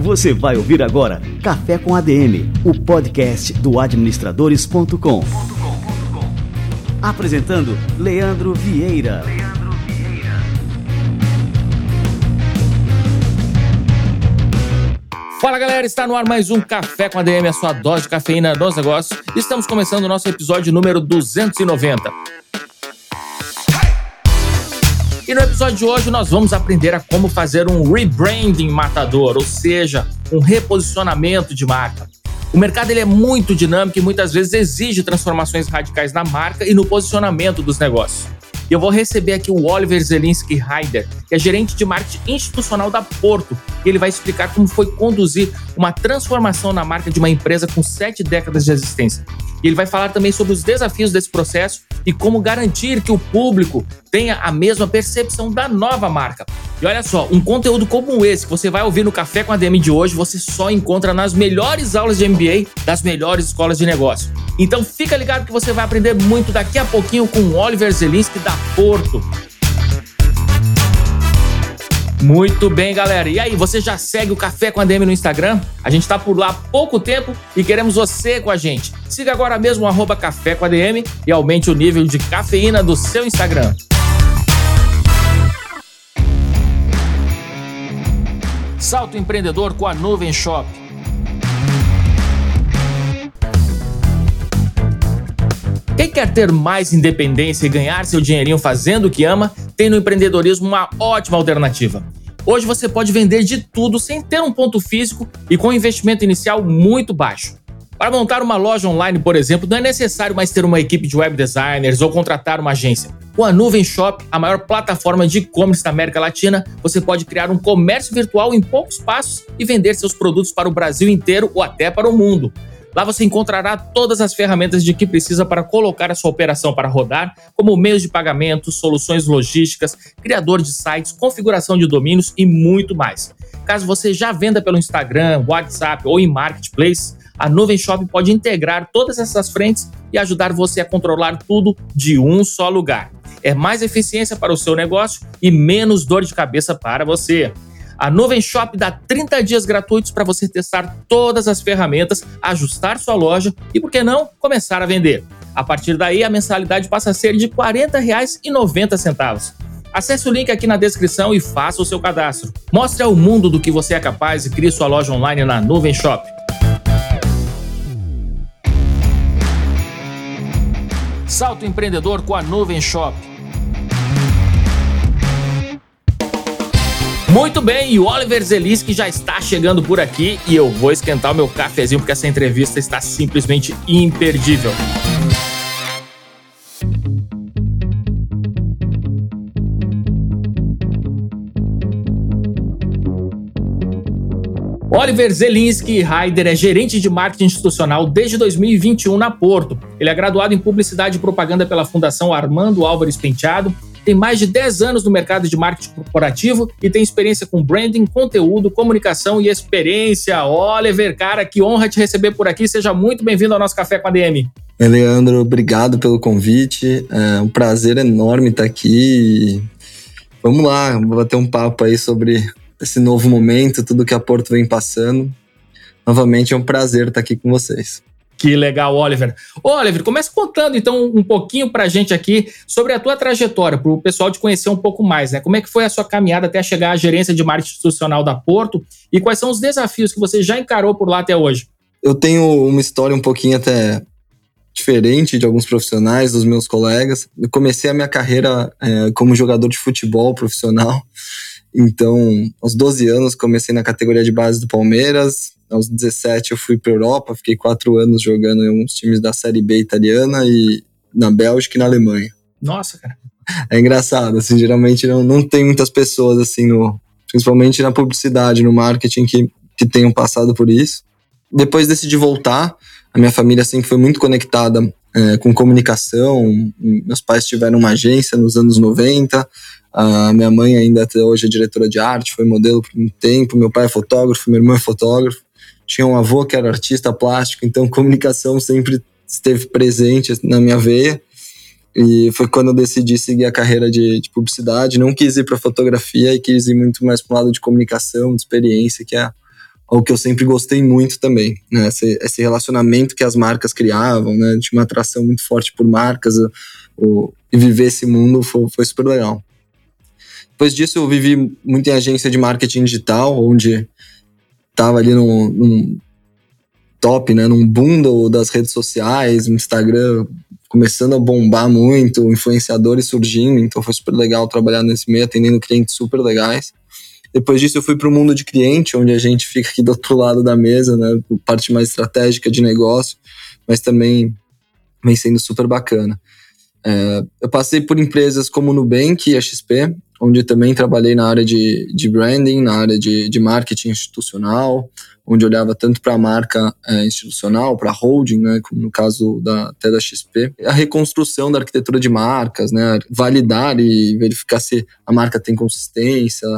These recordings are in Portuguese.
Você vai ouvir agora Café com ADM, o podcast do administradores.com. Apresentando Leandro Vieira. Fala galera, está no ar mais um Café com ADM, a sua dose de cafeína dos negócios. Estamos começando o nosso episódio número 290. E no episódio de hoje nós vamos aprender a como fazer um rebranding matador, ou seja, um reposicionamento de marca. O mercado ele é muito dinâmico e muitas vezes exige transformações radicais na marca e no posicionamento dos negócios. E eu vou receber aqui o Oliver Zelinski Heider, que é gerente de marketing institucional da Porto. E ele vai explicar como foi conduzir uma transformação na marca de uma empresa com sete décadas de existência. E ele vai falar também sobre os desafios desse processo e como garantir que o público tenha a mesma percepção da nova marca. E olha só, um conteúdo como esse que você vai ouvir no Café com a DM de hoje, você só encontra nas melhores aulas de MBA das melhores escolas de negócio. Então fica ligado que você vai aprender muito daqui a pouquinho com o Oliver Zelinski da Porto. Muito bem, galera. E aí, você já segue o Café com a DM no Instagram? A gente tá por lá há pouco tempo e queremos você com a gente. Siga agora mesmo arroba Café com a DM e aumente o nível de cafeína do seu Instagram. Salto empreendedor com a Nuvem Shop. Quem quer ter mais independência e ganhar seu dinheirinho fazendo o que ama, tem no empreendedorismo uma ótima alternativa. Hoje você pode vender de tudo sem ter um ponto físico e com um investimento inicial muito baixo. Para montar uma loja online, por exemplo, não é necessário mais ter uma equipe de web designers ou contratar uma agência. Com a Nuvem Shop, a maior plataforma de e-commerce da América Latina, você pode criar um comércio virtual em poucos passos e vender seus produtos para o Brasil inteiro ou até para o mundo. Lá você encontrará todas as ferramentas de que precisa para colocar a sua operação para rodar, como meios de pagamento, soluções logísticas, criador de sites, configuração de domínios e muito mais. Caso você já venda pelo Instagram, WhatsApp ou em Marketplace, a Nuvem Shop pode integrar todas essas frentes e ajudar você a controlar tudo de um só lugar. É mais eficiência para o seu negócio e menos dor de cabeça para você. A Nuvem Shop dá 30 dias gratuitos para você testar todas as ferramentas, ajustar sua loja e, por que não, começar a vender. A partir daí, a mensalidade passa a ser de R$ 40,90. Acesse o link aqui na descrição e faça o seu cadastro. Mostre ao mundo do que você é capaz e crie sua loja online na Nuvem Shop. Salto empreendedor com a Nuvem Shop. Muito bem, e o Oliver Zelinski já está chegando por aqui e eu vou esquentar o meu cafezinho porque essa entrevista está simplesmente imperdível. Oliver Zelinski Heider é gerente de marketing institucional desde 2021 na Porto. Ele é graduado em publicidade e propaganda pela Fundação Armando Álvares Penteado tem mais de 10 anos no mercado de marketing corporativo e tem experiência com branding, conteúdo, comunicação e experiência. Oliver, cara, que honra te receber por aqui. Seja muito bem-vindo ao nosso Café com a DM. Oi, Leandro, obrigado pelo convite. É um prazer enorme estar aqui. Vamos lá, vamos bater um papo aí sobre esse novo momento, tudo que a Porto vem passando. Novamente é um prazer estar aqui com vocês. Que legal, Oliver. Oliver, começa contando então um pouquinho pra gente aqui sobre a tua trajetória, para o pessoal te conhecer um pouco mais, né? Como é que foi a sua caminhada até chegar à gerência de marketing institucional da Porto e quais são os desafios que você já encarou por lá até hoje? Eu tenho uma história um pouquinho até diferente de alguns profissionais, dos meus colegas. Eu comecei a minha carreira é, como jogador de futebol profissional. Então, aos 12 anos, comecei na categoria de base do Palmeiras, aos 17 eu fui para Europa, fiquei quatro anos jogando em alguns times da Série B italiana e na Bélgica e na Alemanha. Nossa, cara. É engraçado, assim, geralmente não, não tem muitas pessoas, assim, no, principalmente na publicidade, no marketing, que, que tenham passado por isso. Depois decidi voltar, a minha família sempre foi muito conectada é, com comunicação, meus pais tiveram uma agência nos anos 90, a minha mãe ainda até hoje é diretora de arte, foi modelo por um tempo, meu pai é fotógrafo, meu irmão é fotógrafo tinha um avô que era artista plástico, então comunicação sempre esteve presente na minha veia. E foi quando eu decidi seguir a carreira de, de publicidade. Não quis ir para fotografia e quis ir muito mais para o lado de comunicação, de experiência, que é o que eu sempre gostei muito também. Né? Esse, esse relacionamento que as marcas criavam, né? Tinha uma atração muito forte por marcas. O, e viver esse mundo foi, foi super legal. Depois disso, eu vivi muito em agência de marketing digital, onde estava ali num, num, top, né, num boom das redes sociais, no Instagram começando a bombar muito, influenciadores surgindo, então foi super legal trabalhar nesse meio, atendendo clientes super legais. Depois disso eu fui para o mundo de cliente, onde a gente fica aqui do outro lado da mesa, né, parte mais estratégica de negócio, mas também vem sendo super bacana. É, eu passei por empresas como Nubank e a XP, onde também trabalhei na área de, de branding, na área de, de marketing institucional, onde olhava tanto para a marca é, institucional, para a holding, né, como no caso da, até da XP, a reconstrução da arquitetura de marcas, né, validar e verificar se a marca tem consistência,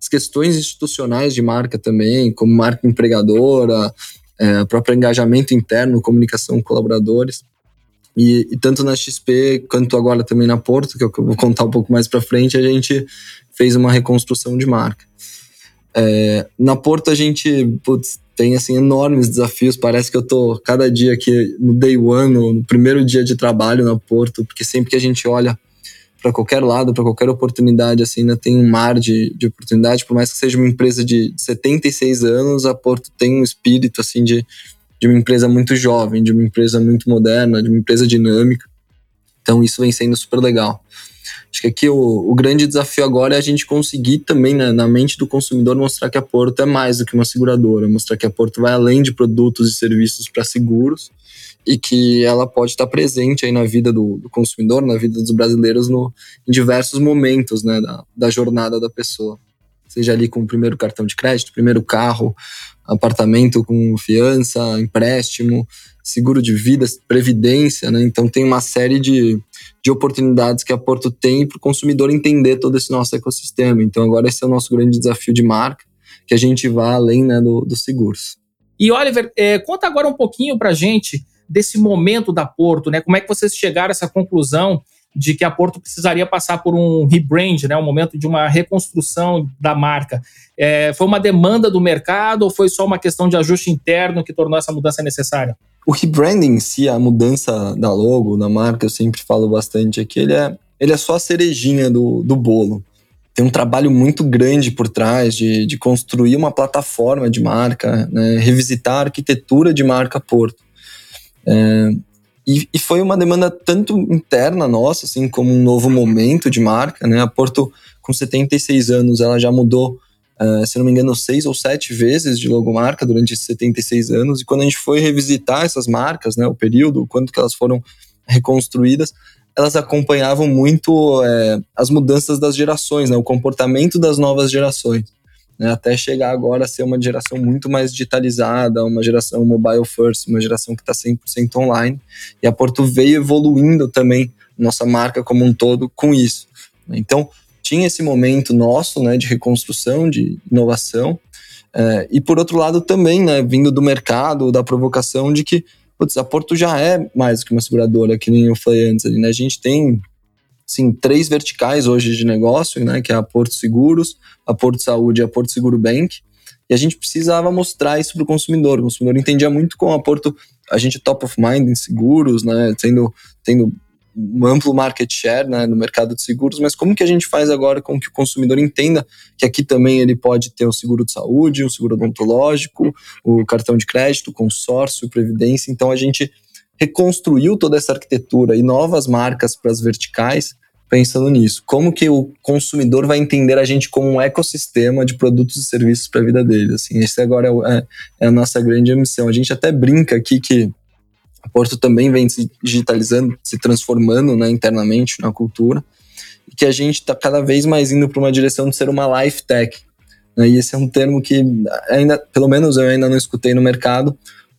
as questões institucionais de marca também, como marca empregadora, é, próprio engajamento interno, comunicação com colaboradores. E, e, tanto na XP quanto agora também na Porto, que eu vou contar um pouco mais para frente, a gente fez uma reconstrução de marca. É, na Porto a gente putz, tem assim enormes desafios. Parece que eu tô cada dia aqui no day one, no, primeiro dia de trabalho na Porto, porque sempre que a gente olha para qualquer lado, para qualquer oportunidade, assim, ainda tem um mar de, de oportunidade. Por mais que seja uma empresa de 76 anos, a Porto tem um espírito assim de, de uma empresa muito jovem, de uma empresa muito moderna, de uma empresa dinâmica. Então isso vem sendo super legal. Acho que aqui o, o grande desafio agora é a gente conseguir também, né, na mente do consumidor, mostrar que a Porto é mais do que uma seguradora, mostrar que a Porto vai além de produtos e serviços para seguros e que ela pode estar presente aí na vida do, do consumidor, na vida dos brasileiros no, em diversos momentos né, da, da jornada da pessoa. Seja ali com o primeiro cartão de crédito, primeiro carro, apartamento com fiança, empréstimo, seguro de vida, previdência, né? Então tem uma série de, de oportunidades que a Porto tem para o consumidor entender todo esse nosso ecossistema. Então, agora esse é o nosso grande desafio de marca, que a gente vá além né, dos do seguros. E Oliver, é, conta agora um pouquinho para gente desse momento da Porto, né? Como é que vocês chegaram a essa conclusão de que a Porto precisaria passar por um rebrand, né, um momento de uma reconstrução da marca. É, foi uma demanda do mercado ou foi só uma questão de ajuste interno que tornou essa mudança necessária? O rebranding em si, a mudança da logo, da marca, eu sempre falo bastante aqui, ele é, ele é só a cerejinha do, do bolo. Tem um trabalho muito grande por trás de, de construir uma plataforma de marca, né, revisitar a arquitetura de marca Porto. É, e, e, foi uma demanda tanto interna nossa, assim, como um novo momento de marca, né? A Porto, com 76 anos, ela já mudou Uh, se não me engano, seis ou sete vezes de logomarca durante esses 76 anos. E quando a gente foi revisitar essas marcas, né, o período, o quanto que elas foram reconstruídas, elas acompanhavam muito é, as mudanças das gerações, né, o comportamento das novas gerações. Né, até chegar agora a ser uma geração muito mais digitalizada, uma geração mobile first, uma geração que está 100% online. E a Porto veio evoluindo também nossa marca como um todo com isso. Então, tinha esse momento nosso, né, de reconstrução, de inovação, é, e por outro lado também, né, vindo do mercado, da provocação de que, putz, a Porto já é mais que uma seguradora, que nem eu falei antes ali, né, a gente tem, sim, três verticais hoje de negócio, né, que é a Porto Seguros, a Porto Saúde e a Porto Seguro Bank, e a gente precisava mostrar isso para o consumidor. O consumidor entendia muito com a Porto, a gente top of mind em seguros, né, tendo, tendo um amplo market share né, no mercado de seguros, mas como que a gente faz agora com que o consumidor entenda que aqui também ele pode ter o seguro de saúde, o seguro odontológico, o cartão de crédito, consórcio, previdência. Então a gente reconstruiu toda essa arquitetura e novas marcas para as verticais pensando nisso. Como que o consumidor vai entender a gente como um ecossistema de produtos e serviços para a vida dele? Assim, esse agora é, é, é a nossa grande missão. A gente até brinca aqui que a Porto também vem se digitalizando, se transformando né, internamente na cultura, e que a gente está cada vez mais indo para uma direção de ser uma life tech. Né, e esse é um termo que ainda, pelo menos eu ainda não escutei no mercado,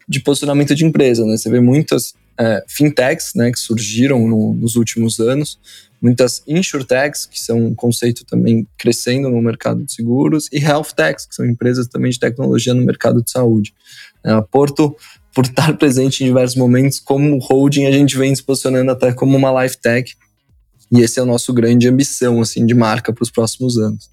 de posicionamento de empresa. Né? Você vê muitas é, fintechs né, que surgiram no, nos últimos anos, muitas insurtechs, que são um conceito também crescendo no mercado de seguros, e health techs, que são empresas também de tecnologia no mercado de saúde. É, a Porto por estar presente em diversos momentos, como holding, a gente vem se posicionando até como uma life tech. E esse é o nosso grande ambição assim de marca para os próximos anos.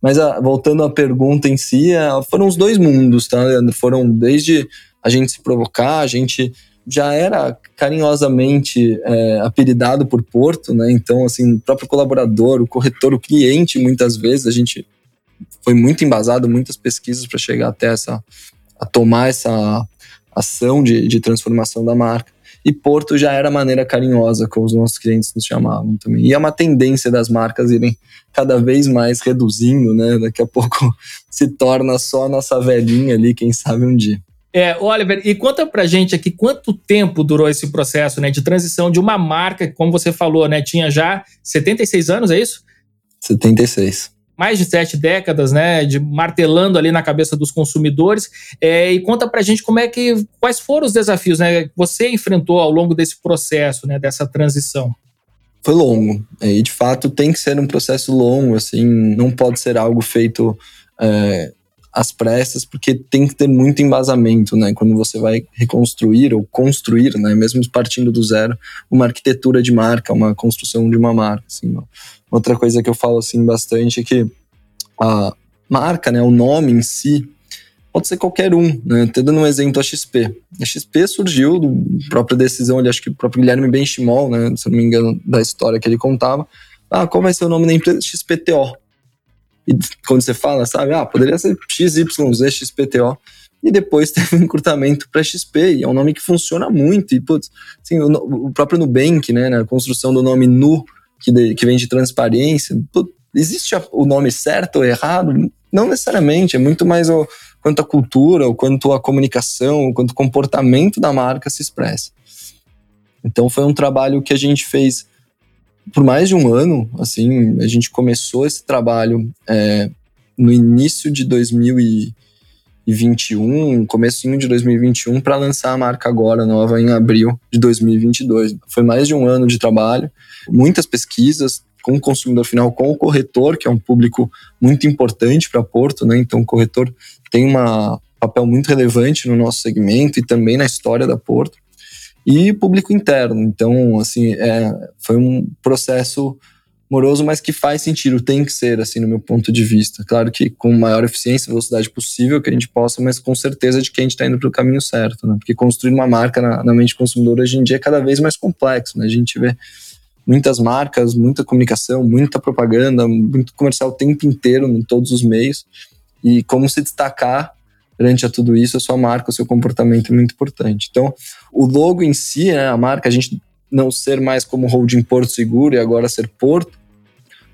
Mas a, ah, voltando à pergunta em si, a, ah, foram os dois mundos, tá, Leandro? Foram desde a gente se provocar, a gente já era carinhosamente é, apelidado por Porto, né? Então, assim, o próprio colaborador, o corretor, o cliente, muitas vezes a gente foi muito embasado, muitas pesquisas para chegar até essa, a tomar essa ação de, de transformação da marca. E Porto já era maneira carinhosa como os nossos clientes nos chamavam também. E é uma tendência das marcas irem cada vez mais reduzindo, né? Daqui a pouco se torna só a nossa velhinha ali, quem sabe um dia. É, Oliver, e conta pra gente aqui quanto tempo durou esse processo né, de transição de uma marca que, como você falou, né, tinha já 76 anos, é isso? 76. Mais de sete décadas, né, de martelando ali na cabeça dos consumidores. É, e conta pra gente como é que, quais foram os desafios, né, que você enfrentou ao longo desse processo, né, dessa transição. Foi longo, e de fato tem que ser um processo longo, assim, não pode ser algo feito é, às pressas, porque tem que ter muito embasamento, né? Quando você vai reconstruir ou construir, né? Mesmo partindo do zero, uma arquitetura de marca, uma construção de uma marca, assim. Outra coisa que eu falo, assim, bastante é que a marca, né? O nome em si, pode ser qualquer um, né? Até dando um exemplo, a XP. A XP surgiu do própria decisão, ali, acho que o próprio Guilherme Benchimol, né? Se não me engano, da história que ele contava. Ah, qual vai ser o nome da empresa? XPTO. E quando você fala, sabe, ah, poderia ser XYZ, XPTO. E depois teve um encurtamento para XP, e é um nome que funciona muito. E, putz, assim, o, o próprio Nubank, né, na construção do nome Nu, que, de, que vem de transparência, putz, existe a, o nome certo ou errado? Não necessariamente, é muito mais o, quanto a cultura, o quanto a comunicação, o quanto o comportamento da marca se expressa. Então foi um trabalho que a gente fez por mais de um ano, assim, a gente começou esse trabalho é, no início de 2021, comecinho de 2021, para lançar a marca agora nova em abril de 2022. Foi mais de um ano de trabalho, muitas pesquisas com o consumidor final, com o corretor, que é um público muito importante para Porto, né? Então, o corretor tem um papel muito relevante no nosso segmento e também na história da Porto e público interno. Então, assim, é, foi um processo moroso, mas que faz sentido, tem que ser, assim, no meu ponto de vista. Claro que com maior eficiência e velocidade possível que a gente possa, mas com certeza de que a gente está indo para o caminho certo, né? Porque construir uma marca na, na mente consumidora hoje em dia é cada vez mais complexo, né? A gente vê muitas marcas, muita comunicação, muita propaganda, muito comercial o tempo inteiro em todos os meios. E como se destacar perante a tudo isso, a sua marca, o seu comportamento é muito importante. Então, o logo em si, né, a marca, a gente não ser mais como holding Porto Seguro e agora ser Porto,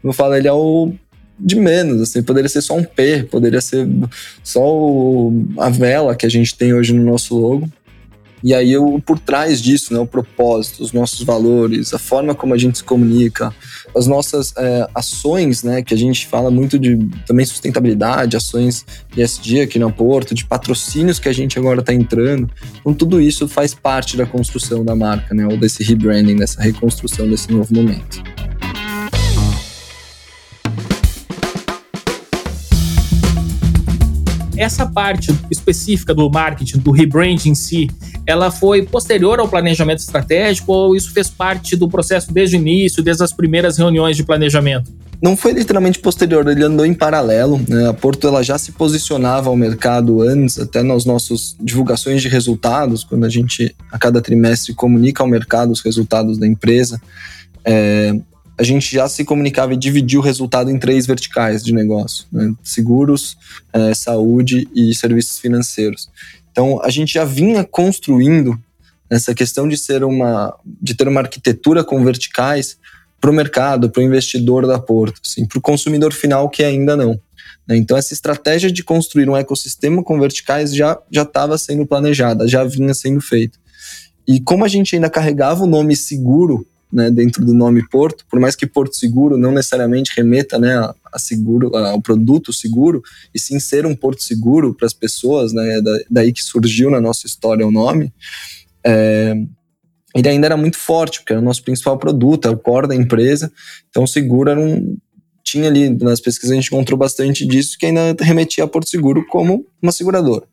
eu falo, ele é o de menos, assim, poderia ser só um P, poderia ser só o, a vela que a gente tem hoje no nosso logo. E aí, eu, por trás disso, né, o propósito, os nossos valores, a forma como a gente se comunica, as nossas é, ações, né, que a gente fala muito de também sustentabilidade, ações ESG aqui no Porto, de patrocínios que a gente agora está entrando. Então, tudo isso faz parte da construção da marca, né, ou desse rebranding, dessa reconstrução desse novo momento. Essa parte específica do marketing, do rebranding em si, ela foi posterior ao planejamento estratégico ou isso fez parte do processo desde o início, desde as primeiras reuniões de planejamento? Não foi literalmente posterior, ele andou em paralelo. Né? A Porto ela já se posicionava ao mercado antes, até nas nossas divulgações de resultados, quando a gente a cada trimestre comunica ao mercado os resultados da empresa. É, a gente já se comunicava e dividia o resultado em três verticais de negócio: né? seguros, é, saúde e serviços financeiros. Então a gente já vinha construindo essa questão de ser uma, de ter uma arquitetura com verticais para o mercado, para o investidor da Porto, assim, para o consumidor final que ainda não. Né? Então essa estratégia de construir um ecossistema com verticais já já estava sendo planejada, já vinha sendo feita. E como a gente ainda carregava o nome seguro né, dentro do nome Porto, por mais que Porto Seguro não necessariamente remeta né, a, a seguro, ao produto seguro, e sim ser um porto seguro para as pessoas, né, da, daí que surgiu na nossa história o nome, é, ele ainda era muito forte, porque era o nosso principal produto, é o core da empresa, então seguro era um, tinha ali, nas pesquisas a gente encontrou bastante disso, que ainda remetia a Porto Seguro como uma seguradora.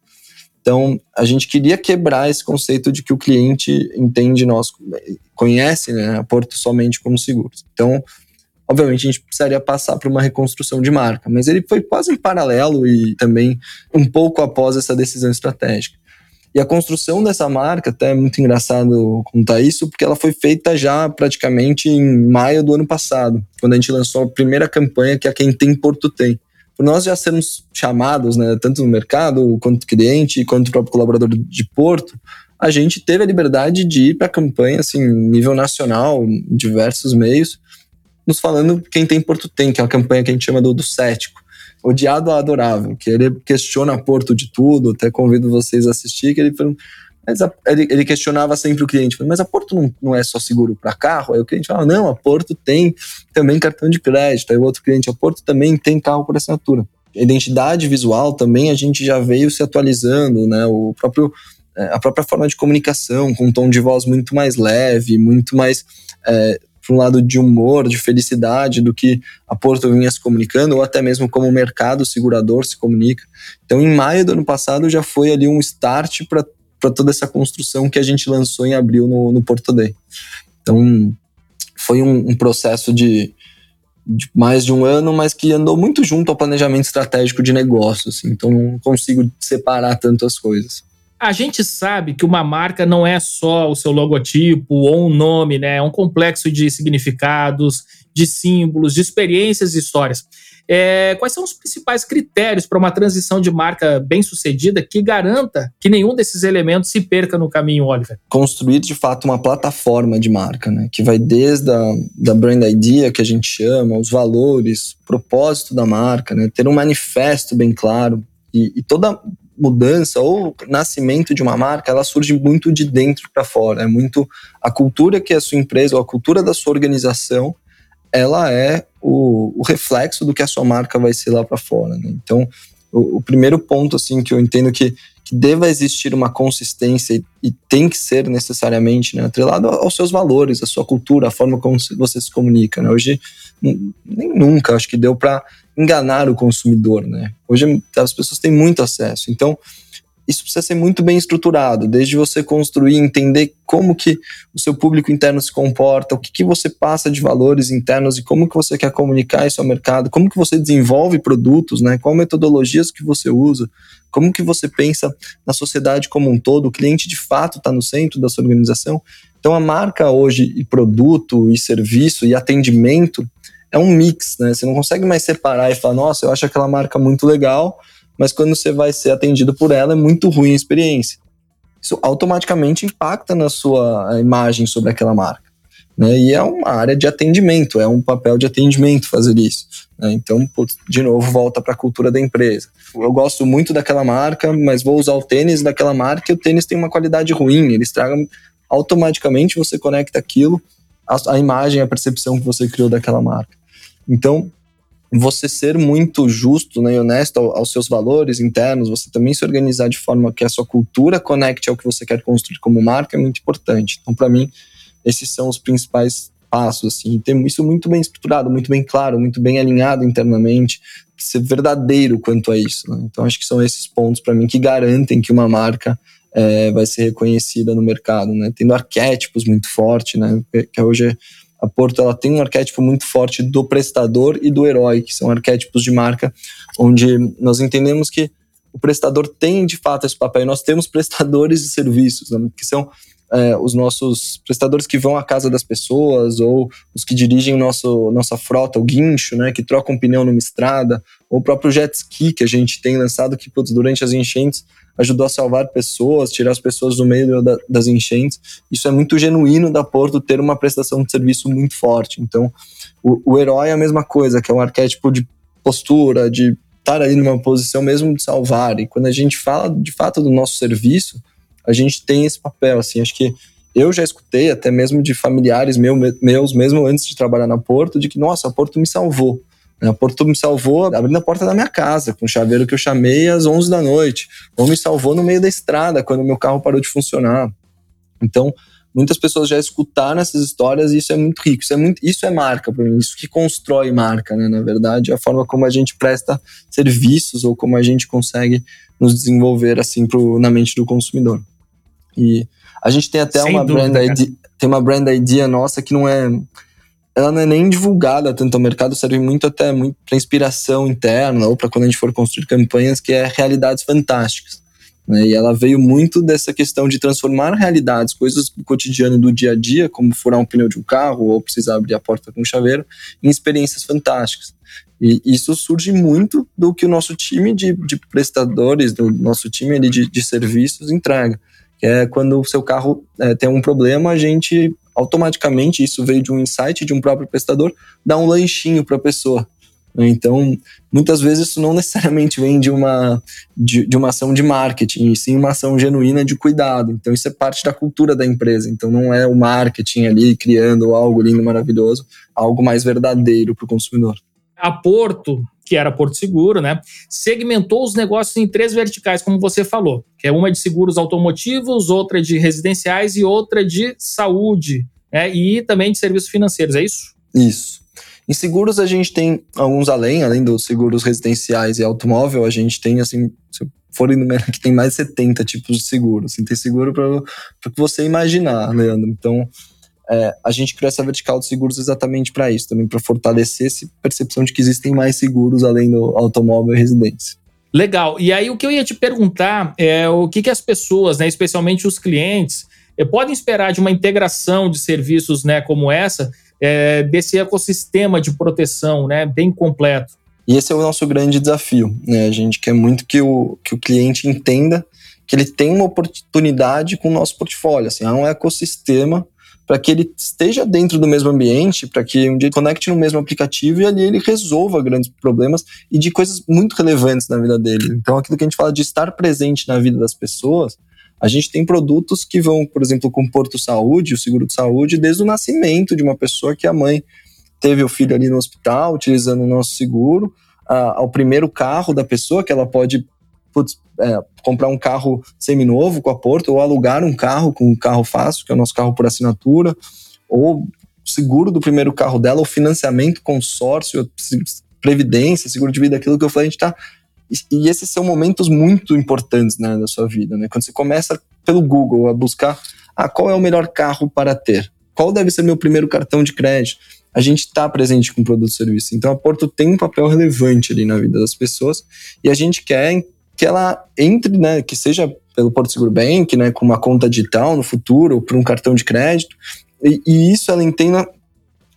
Então, a gente queria quebrar esse conceito de que o cliente entende nós, conhece né, a Porto somente como seguros. Então, obviamente, a gente precisaria passar por uma reconstrução de marca, mas ele foi quase em paralelo e também um pouco após essa decisão estratégica. E a construção dessa marca, até é muito engraçado contar isso, porque ela foi feita já praticamente em maio do ano passado, quando a gente lançou a primeira campanha, que é Quem Tem Porto Tem por nós já sermos chamados, né, tanto no mercado, quanto cliente, quanto próprio colaborador de Porto, a gente teve a liberdade de ir para a campanha, assim, nível nacional, em diversos meios, nos falando quem tem Porto tem, que é uma campanha que a gente chama do, do cético. Odiado a adorável, que ele questiona Porto de tudo, até convido vocês a assistir, que ele mas a, ele, ele, questionava sempre o cliente, mas a Porto não, não é só seguro para carro? Aí o cliente falava, não, a Porto tem também cartão de crédito. Aí o outro cliente, a Porto também tem carro por assinatura. Identidade visual também a gente já veio se atualizando, né? O próprio, é, a própria forma de comunicação, com um tom de voz muito mais leve, muito mais é, para um lado de humor, de felicidade, do que a Porto vinha se comunicando, ou até mesmo como o mercado segurador se comunica. Então, em maio do ano passado, já foi ali um start para para toda essa construção que a gente lançou em abril no, no Porto Day. Então, foi um, um processo de, de, mais de um ano, mas que andou muito junto ao planejamento estratégico de negócios. Assim, então, não consigo separar tanto as coisas. A gente sabe que uma marca não é só o seu logotipo ou um nome, né? É um complexo de significados, de símbolos, de experiências e histórias. É, quais são os principais critérios para uma transição de marca bem sucedida que garanta que nenhum desses elementos se perca no caminho, Oliver? Construir de fato uma plataforma de marca, né? Que vai desde a da brand idea que a gente chama, os valores, o propósito da marca, né? Ter um manifesto bem claro e, e toda mudança ou nascimento de uma marca, ela surge muito de dentro para fora. É muito a cultura que a sua empresa ou a cultura da sua organização ela é o, o reflexo do que a sua marca vai ser lá para fora. Né? Então, o, o, primeiro ponto assim que eu entendo que, que deva existir uma consistência e, e tem que ser necessariamente né, atrelado aos seus valores, à sua cultura, a forma como você se comunica. Né? Hoje, nem nunca acho que deu para enganar o consumidor. Né? Hoje as pessoas têm muito acesso. Então, isso precisa ser muito bem estruturado, desde você construir, entender como que o seu público interno se comporta, o que, que você passa de valores internos e como que você quer comunicar isso ao mercado, como que você desenvolve produtos, né? Qual metodologias que você usa, como que você pensa na sociedade como um todo, o cliente de fato está no centro da sua organização. Então a marca hoje e produto e serviço e atendimento é um mix, né? Você não consegue mais separar e falar, nossa, eu acho aquela marca muito legal, mas quando você vai ser atendido por ela é muito ruim a experiência. Isso automaticamente impacta na sua imagem sobre aquela marca. Né? E é uma área de atendimento, é um papel de atendimento fazer isso. Né? Então, de novo, volta para a cultura da empresa. Eu gosto muito daquela marca, mas vou usar o tênis daquela marca e o tênis tem uma qualidade ruim. Eles tragam automaticamente você conecta aquilo à imagem, à percepção que você criou daquela marca. Então, você ser muito justo né, e honesto aos seus valores internos, você também se organizar de forma que a sua cultura conecte ao que você quer construir como marca é muito importante. Então, para mim, esses são os principais passos. Assim, ter isso muito bem estruturado, muito bem claro, muito bem alinhado internamente, ser verdadeiro quanto a isso. Né? Então, acho que são esses pontos para mim que garantem que uma marca é, vai ser reconhecida no mercado, né? tendo arquétipos muito fortes, né? que hoje a Porto ela tem um arquétipo muito forte do prestador e do herói, que são arquétipos de marca, onde nós entendemos que o prestador tem de fato esse papel. E nós temos prestadores de serviços, né, que são é, os nossos prestadores que vão à casa das pessoas, ou os que dirigem nosso, nossa frota, o guincho, né, que trocam pneu numa estrada, ou o próprio jet ski que a gente tem lançado, que putz, durante as enchentes ajudou a salvar pessoas, tirar as pessoas do meio da, das enchentes. Isso é muito genuíno da Porto ter uma prestação de serviço muito forte. Então, o, o herói é a mesma coisa, que é um arquétipo de postura, de estar ali numa posição mesmo de salvar. E quando a gente fala de fato do nosso serviço, a gente tem esse papel. Assim, acho que eu já escutei até mesmo de familiares meu, meus, mesmo antes de trabalhar na Porto, de que, nossa, a Porto me salvou. A Porto me salvou abrindo a porta da minha casa, com o chaveiro que eu chamei às 11 da noite. Ou me salvou no meio da estrada, quando meu carro parou de funcionar. Então, muitas pessoas já escutaram essas histórias e isso é muito rico. Isso é, muito, isso é marca para mim, isso que constrói marca, né? Na verdade, a forma como a gente presta serviços ou como a gente consegue nos desenvolver assim pro, na mente do consumidor. E a gente tem até Sem uma dúvida, brand idea, tem uma brand idea nossa que não é ela não é nem divulgada tanto ao mercado, serve muito até muito para inspiração interna ou para quando a gente for construir campanhas, que é realidades fantásticas. Né? E ela veio muito dessa questão de transformar realidades, coisas do cotidiano do dia a dia, como furar um pneu de um carro ou precisar abrir a porta com um chaveiro, em experiências fantásticas. E isso surge muito do que o nosso time de, de prestadores, do nosso time ali de, de serviços entrega. Que é quando o seu carro é, tem um problema, a gente automaticamente, isso veio de um insight de um próprio prestador, dá um lanchinho para a pessoa. Então, muitas vezes isso não necessariamente vem de uma, de, de, uma ação de marketing, e sim uma ação genuína de cuidado. Então, isso é parte da cultura da empresa. Então, não é o marketing ali criando algo lindo, maravilhoso, algo mais verdadeiro para o consumidor. A Porto, que era Porto Seguro, né, segmentou os negócios em três verticais, como você falou, que é uma de seguros automotivos, outra de residenciais e outra de saúde, né, e também de serviços financeiros, é isso? Isso. Em seguros a gente tem alguns além, além dos seguros residenciais e automóvel, a gente tem assim, se for enumerar que tem mais de 70 tipos de seguros. Assim, tem seguro para o que você imaginar, Leandro. Então, é, a gente criou essa vertical de seguros exatamente para isso, também para fortalecer essa percepção de que existem mais seguros além do automóvel e residência. Legal. E aí o que eu ia te perguntar é o que, que as pessoas, né, especialmente os clientes, eh, podem esperar de uma integração de serviços né, como essa é, desse ecossistema de proteção né, bem completo. E esse é o nosso grande desafio. Né? A gente quer muito que o, que o cliente entenda que ele tem uma oportunidade com o nosso portfólio. Assim, há um ecossistema para que ele esteja dentro do mesmo ambiente, para que um dia conecte no mesmo aplicativo e ali ele resolva grandes problemas e de coisas muito relevantes na vida dele. Então, aquilo que a gente fala de estar presente na vida das pessoas, a gente tem produtos que vão, por exemplo, com Porto Saúde, o seguro de saúde, desde o nascimento de uma pessoa que a mãe teve o filho ali no hospital, utilizando o nosso seguro, ao primeiro carro da pessoa, que ela pode putz, é, comprar um carro seminovo com a Porto, ou alugar um carro com um carro fácil, que é o nosso carro por assinatura, ou seguro do primeiro carro dela, o financiamento, consórcio, previdência, seguro de vida, aquilo que eu falei, a gente está e, esses são momentos muito importantes né, sua vida. Né? Quando você começa pelo Google a buscar ah, qual é o melhor carro para ter, qual deve ser meu primeiro cartão de crédito, a gente está presente com produto e serviço. Então a Porto tem um papel relevante ali na vida das pessoas e a gente quer que ela entre, né, que seja pelo Porto Seguro Bank, né, com uma conta digital no futuro, ou por um cartão de crédito, e, e isso ela entenda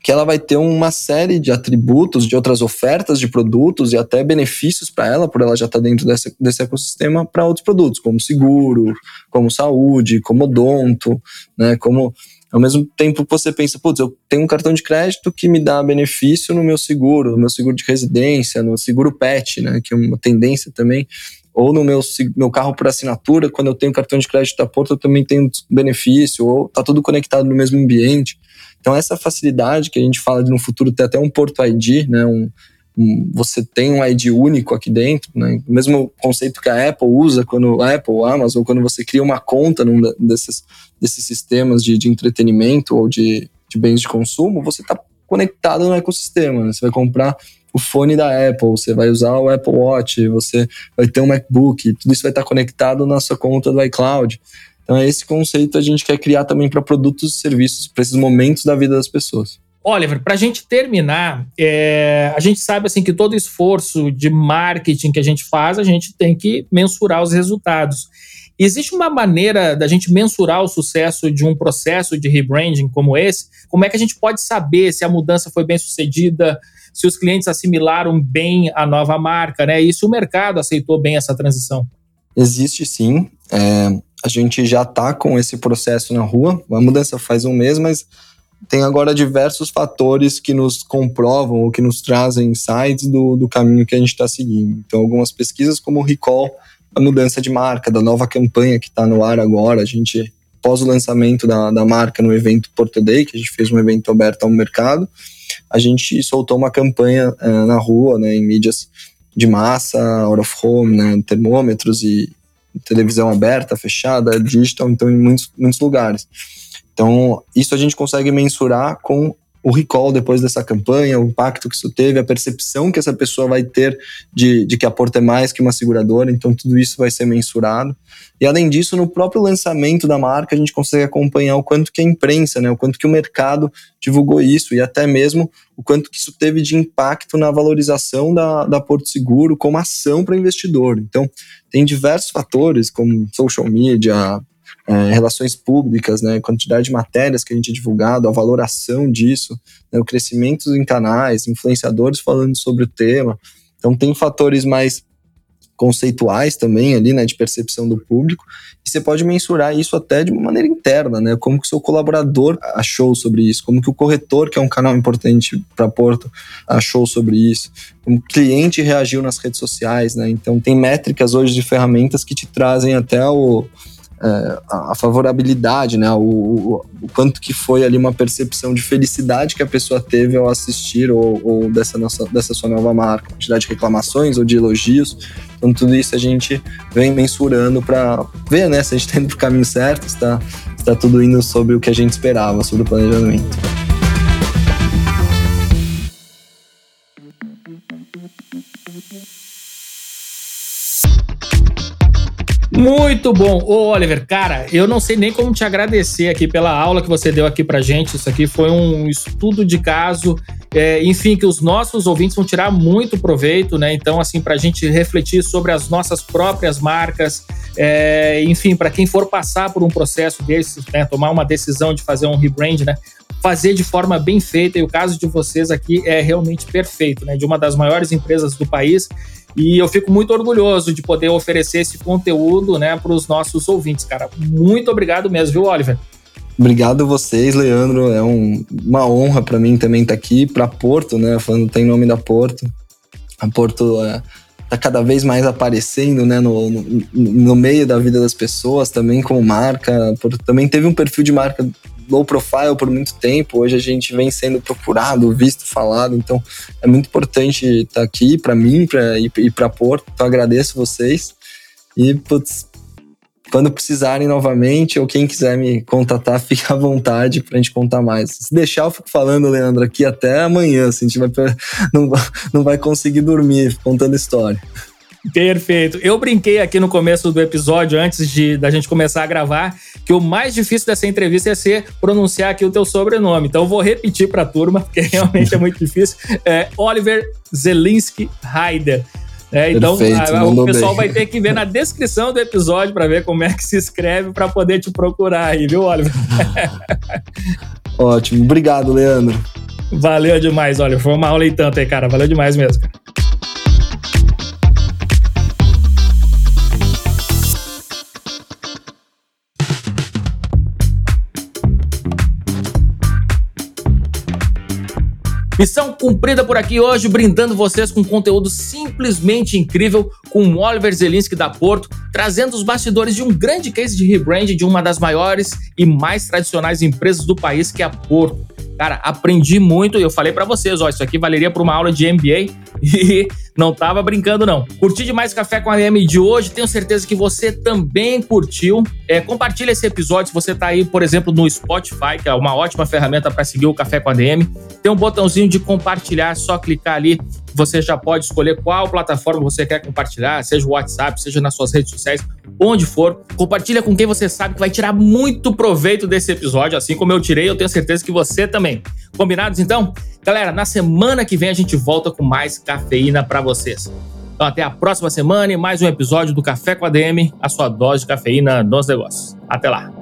que ela vai ter uma série de atributos, de outras ofertas de produtos e até benefícios para ela, por ela já estar tá dentro desse, desse ecossistema, para outros produtos, como seguro, como saúde, como odonto, né? Como ao mesmo tempo você pensa, putz, eu tenho um cartão de crédito que me dá benefício no meu seguro, no meu seguro de residência, no seguro PET, né? Que é uma tendência também ou no meu, meu carro por assinatura, quando eu tenho cartão de crédito da Porto, eu também tenho benefício, ou tá tudo conectado no mesmo ambiente. Então, essa facilidade que a gente fala de no futuro ter até um Porto ID, né, um, um, você tem um ID único aqui dentro, né, o mesmo conceito que a Apple usa quando a Apple, a Amazon, quando você cria uma conta num desses, desses sistemas de, de entretenimento ou de, de bens de consumo, você está conectado no ecossistema. Né? Você vai comprar o fone da Apple, você vai usar o Apple Watch, você vai ter um MacBook, tudo isso vai estar conectado na sua conta do iCloud. Então, é esse conceito a gente quer criar também para produtos e serviços, para esses momentos da vida das pessoas. Oliver, para a gente terminar, é, a gente sabe assim que todo esforço de marketing que a gente faz, a gente tem que mensurar os resultados. Existe uma maneira da gente mensurar o sucesso de um processo de rebranding como esse? Como é que a gente pode saber se a mudança foi bem sucedida, se os clientes assimilaram bem a nova marca, né? E se o mercado aceitou bem essa transição? Existe sim. É, a gente já está com esse processo na rua. A mudança faz um mês, mas tem agora diversos fatores que nos comprovam ou que nos trazem insights do, do caminho que a gente está seguindo. Então, algumas pesquisas como o Recall, a mudança de marca, da nova campanha que está no ar agora, a gente, pós o lançamento da, da marca no evento Porto Day, que a gente fez um evento aberto ao mercado, a gente soltou uma campanha uh, na rua, né, em mídias de massa, out of home, né, termômetros e televisão aberta, fechada, digital, então em muitos, muitos lugares. Então, isso a gente consegue mensurar com o recall depois dessa campanha, o impacto que isso teve, a percepção que essa pessoa vai ter de, de que a Porto é mais que uma seguradora, então tudo isso vai ser mensurado. E além disso, no próprio lançamento da marca, a gente consegue acompanhar o quanto que a imprensa, né, o quanto que o mercado divulgou isso e até mesmo o quanto que isso teve de impacto na valorização da, da Porto Seguro como ação para investidor. Então, tem diversos fatores, como social media, é, relações públicas, né, quantidade de matérias que a gente é divulgado, a valoração disso, né, o crescimento em canais, influenciadores falando sobre o tema. Então tem fatores mais conceituais também ali, né, de percepção do público, e você pode mensurar isso até de uma maneira interna, né, como que o seu colaborador achou sobre isso, como que o corretor, que é um canal importante para Porto, achou sobre isso, como o cliente reagiu nas redes sociais, né, então tem métricas hoje de ferramentas que te trazem até o, é, a favorabilidade, né? O, o, o, quanto que foi ali uma percepção de felicidade que a pessoa teve ao assistir ou, ou, dessa, nossa, dessa sua nova marca, quantidade de reclamações ou de elogios. Então, tudo isso a gente vem mensurando para ver né, se a gente está indo para o caminho certo, se está tá tudo indo sobre o que a gente esperava, sobre o planejamento. Muito bom. Ô, Oliver, cara, eu não sei nem como te agradecer aqui pela aula que você deu aqui pra gente. Isso aqui foi um estudo de caso, é, enfim, que os nossos ouvintes vão tirar muito proveito, né? Então, assim, pra gente refletir sobre as nossas próprias marcas, é, enfim, para quem for passar por um processo desses, né, tomar uma decisão de fazer um rebrand, né? Fazer de forma bem feita, e o caso de vocês aqui é realmente perfeito, né? De uma das maiores empresas do país e eu fico muito orgulhoso de poder oferecer esse conteúdo, né, para os nossos ouvintes, cara. Muito obrigado mesmo, viu, Oliver? Obrigado vocês, Leandro. É um, uma honra para mim também estar tá aqui para Porto, né? Falando tem nome da Porto. A Porto é, tá cada vez mais aparecendo, né, no, no, no, meio da vida das pessoas também como marca. Porto também teve um perfil de marca low profile por muito tempo. Hoje a gente vem sendo procurado, visto, falado. Então é muito importante estar tá aqui para mim pra, e, e para Porto. Então agradeço vocês. E, putz, quando precisarem novamente ou quem quiser me contatar, fique à vontade para a gente contar mais. Se deixar, eu fico falando, Leandro, aqui até amanhã. Assim, a gente vai, não, não vai conseguir dormir contando história. Perfeito. Eu brinquei aqui no começo do episódio, antes de da gente começar a gravar, que o mais difícil dessa entrevista ia ser pronunciar aqui o teu sobrenome. Então eu vou repetir para a turma, porque realmente é muito difícil. É Oliver Zelinski Heider. É, então Perfeito, a, o pessoal bem. vai ter que ver na descrição do episódio para ver como é que se escreve para poder te procurar aí, viu, Oliver? Ótimo, obrigado, Leandro. Valeu demais, olha, foi uma aula e tanto aí, cara. Valeu demais mesmo, cara. Missão cumprida por aqui hoje, brindando vocês com conteúdo simplesmente incrível com o Oliver Zelinski da Porto, trazendo os bastidores de um grande case de rebrand de uma das maiores e mais tradicionais empresas do país, que é a Porto. Cara, aprendi muito e eu falei para vocês, ó, isso aqui valeria para uma aula de MBA e não tava brincando não. Curti demais o Café com a AM de hoje, tenho certeza que você também curtiu. É, compartilha esse episódio se você tá aí, por exemplo, no Spotify, que é uma ótima ferramenta para seguir o Café com a DM. Tem um botãozinho de compartilhar, só clicar ali você já pode escolher qual plataforma você quer compartilhar, seja o WhatsApp, seja nas suas redes sociais, onde for. Compartilha com quem você sabe que vai tirar muito proveito desse episódio, assim como eu tirei, eu tenho certeza que você também. Combinados então? Galera, na semana que vem a gente volta com mais cafeína para vocês. Então até a próxima semana e mais um episódio do Café com a DM, a sua dose de cafeína nos negócios. Até lá.